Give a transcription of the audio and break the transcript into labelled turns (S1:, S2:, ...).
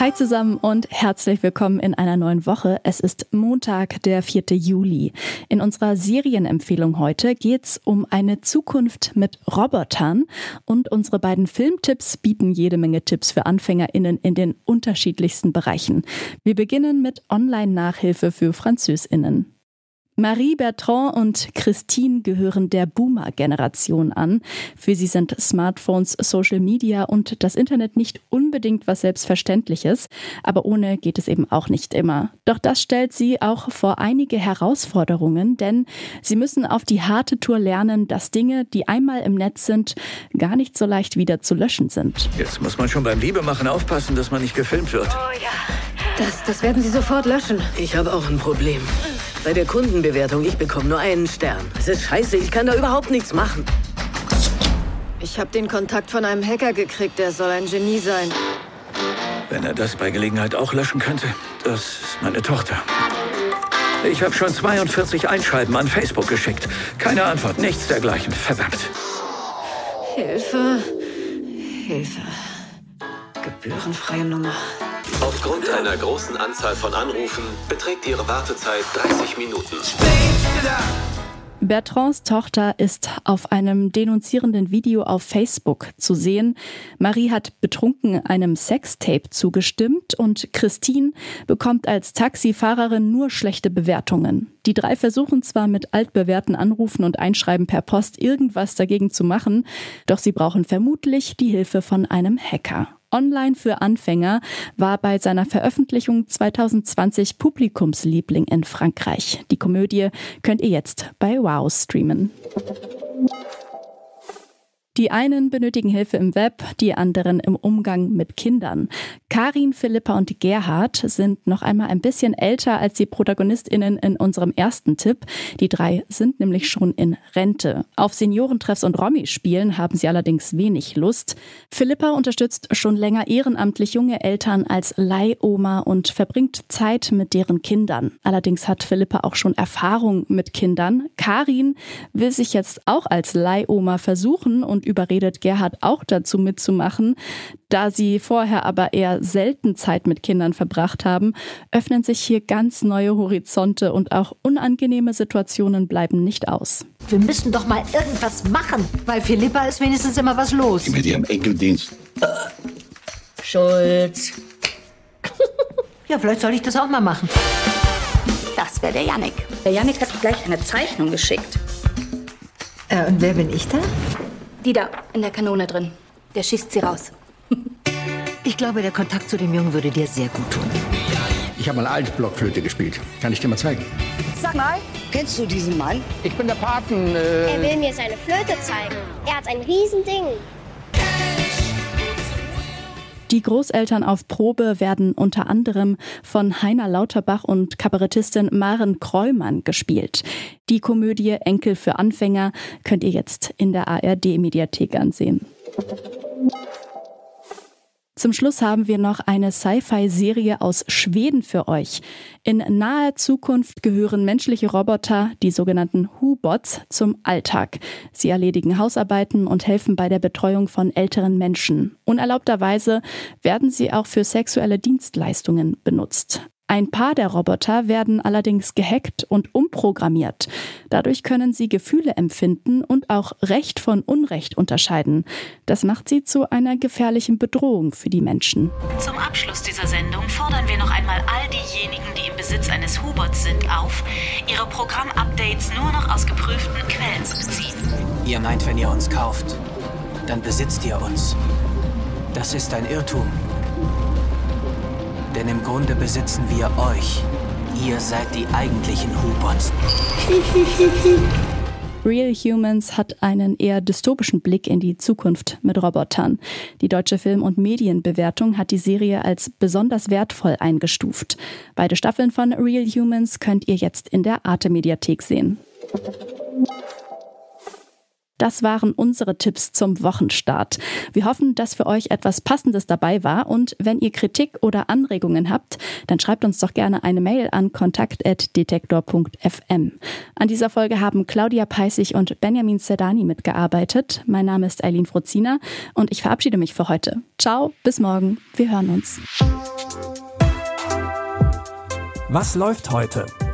S1: Hi zusammen und herzlich willkommen in einer neuen Woche. Es ist Montag, der 4. Juli. In unserer Serienempfehlung heute geht's um eine Zukunft mit Robotern und unsere beiden Filmtipps bieten jede Menge Tipps für AnfängerInnen in den unterschiedlichsten Bereichen. Wir beginnen mit Online-Nachhilfe für FranzösInnen. Marie Bertrand und Christine gehören der Boomer-Generation an. Für sie sind Smartphones, Social Media und das Internet nicht unbedingt was Selbstverständliches, aber ohne geht es eben auch nicht immer. Doch das stellt sie auch vor einige Herausforderungen, denn sie müssen auf die harte Tour lernen, dass Dinge, die einmal im Netz sind, gar nicht so leicht wieder zu löschen sind.
S2: Jetzt muss man schon beim Liebemachen aufpassen, dass man nicht gefilmt wird.
S3: Oh ja. Das, das werden Sie sofort löschen.
S4: Ich habe auch ein Problem. Bei der Kundenbewertung, ich bekomme nur einen Stern. Es ist scheiße, ich kann da überhaupt nichts machen.
S3: Ich habe den Kontakt von einem Hacker gekriegt, der soll ein Genie sein.
S2: Wenn er das bei Gelegenheit auch löschen könnte, das ist meine Tochter. Ich habe schon 42 Einschreiben an Facebook geschickt. Keine Antwort, nichts dergleichen. Verdammt.
S3: Hilfe. Hilfe. Gebührenfreie Nummer.
S5: Aufgrund einer großen Anzahl von Anrufen beträgt ihre Wartezeit 30 Minuten.
S1: Bertrands Tochter ist auf einem denunzierenden Video auf Facebook zu sehen. Marie hat betrunken einem Sextape zugestimmt und Christine bekommt als Taxifahrerin nur schlechte Bewertungen. Die drei versuchen zwar mit altbewährten Anrufen und Einschreiben per Post irgendwas dagegen zu machen, doch sie brauchen vermutlich die Hilfe von einem Hacker. Online für Anfänger war bei seiner Veröffentlichung 2020 Publikumsliebling in Frankreich. Die Komödie könnt ihr jetzt bei Wow streamen. Die einen benötigen Hilfe im Web, die anderen im Umgang mit Kindern. Karin, Philippa und Gerhard sind noch einmal ein bisschen älter als die ProtagonistInnen in unserem ersten Tipp. Die drei sind nämlich schon in Rente. Auf Seniorentreffs und Romy-Spielen haben sie allerdings wenig Lust. Philippa unterstützt schon länger ehrenamtlich junge Eltern als Leihoma und verbringt Zeit mit deren Kindern. Allerdings hat Philippa auch schon Erfahrung mit Kindern. Karin will sich jetzt auch als Leihoma versuchen und überredet Gerhard auch dazu mitzumachen. Da sie vorher aber eher selten Zeit mit Kindern verbracht haben, öffnen sich hier ganz neue Horizonte und auch unangenehme Situationen bleiben nicht aus.
S6: Wir müssen doch mal irgendwas machen. Bei Philippa ist wenigstens immer was los.
S7: Mit ihrem Enkeldienst.
S6: Schulz. ja, vielleicht soll ich das auch mal machen.
S8: Das wäre der Yannick. Der Yannick hat gleich eine Zeichnung geschickt.
S6: Äh, und wer bin ich da?
S8: Die da in der Kanone drin. Der schießt sie raus.
S6: Ich glaube, der Kontakt zu dem Jungen würde dir sehr gut tun.
S7: Ich habe mal Altblockflöte gespielt. Kann ich dir mal zeigen?
S9: Sag mal, kennst du diesen Mann?
S7: Ich bin der Paten. Äh
S10: er will mir seine Flöte zeigen. Er hat ein Riesending.
S1: Die Großeltern auf Probe werden unter anderem von Heiner Lauterbach und Kabarettistin Maren Kreumann gespielt. Die Komödie Enkel für Anfänger könnt ihr jetzt in der ARD-Mediathek ansehen. Zum Schluss haben wir noch eine Sci-Fi-Serie aus Schweden für euch. In naher Zukunft gehören menschliche Roboter, die sogenannten Hu-Bots, zum Alltag. Sie erledigen Hausarbeiten und helfen bei der Betreuung von älteren Menschen. Unerlaubterweise werden sie auch für sexuelle Dienstleistungen benutzt. Ein paar der Roboter werden allerdings gehackt und umprogrammiert. Dadurch können sie Gefühle empfinden und auch Recht von Unrecht unterscheiden. Das macht sie zu einer gefährlichen Bedrohung für die Menschen.
S11: Zum Abschluss dieser Sendung fordern wir noch einmal all diejenigen, die im Besitz eines Hubots sind, auf, ihre Programmupdates nur noch aus geprüften Quellen zu beziehen.
S12: Ihr meint, wenn ihr uns kauft, dann besitzt ihr uns. Das ist ein Irrtum. Denn im Grunde besitzen wir euch. Ihr seid die eigentlichen Hubots.
S1: Real Humans hat einen eher dystopischen Blick in die Zukunft mit Robotern. Die deutsche Film- und Medienbewertung hat die Serie als besonders wertvoll eingestuft. Beide Staffeln von Real Humans könnt ihr jetzt in der Arte Mediathek sehen. Das waren unsere Tipps zum Wochenstart. Wir hoffen, dass für euch etwas Passendes dabei war und wenn ihr Kritik oder Anregungen habt, dann schreibt uns doch gerne eine Mail an kontakt.detektor.fm. An dieser Folge haben Claudia Peissig und Benjamin Sedani mitgearbeitet. Mein Name ist Eileen Frozina und ich verabschiede mich für heute. Ciao, bis morgen. Wir hören uns.
S13: Was läuft heute?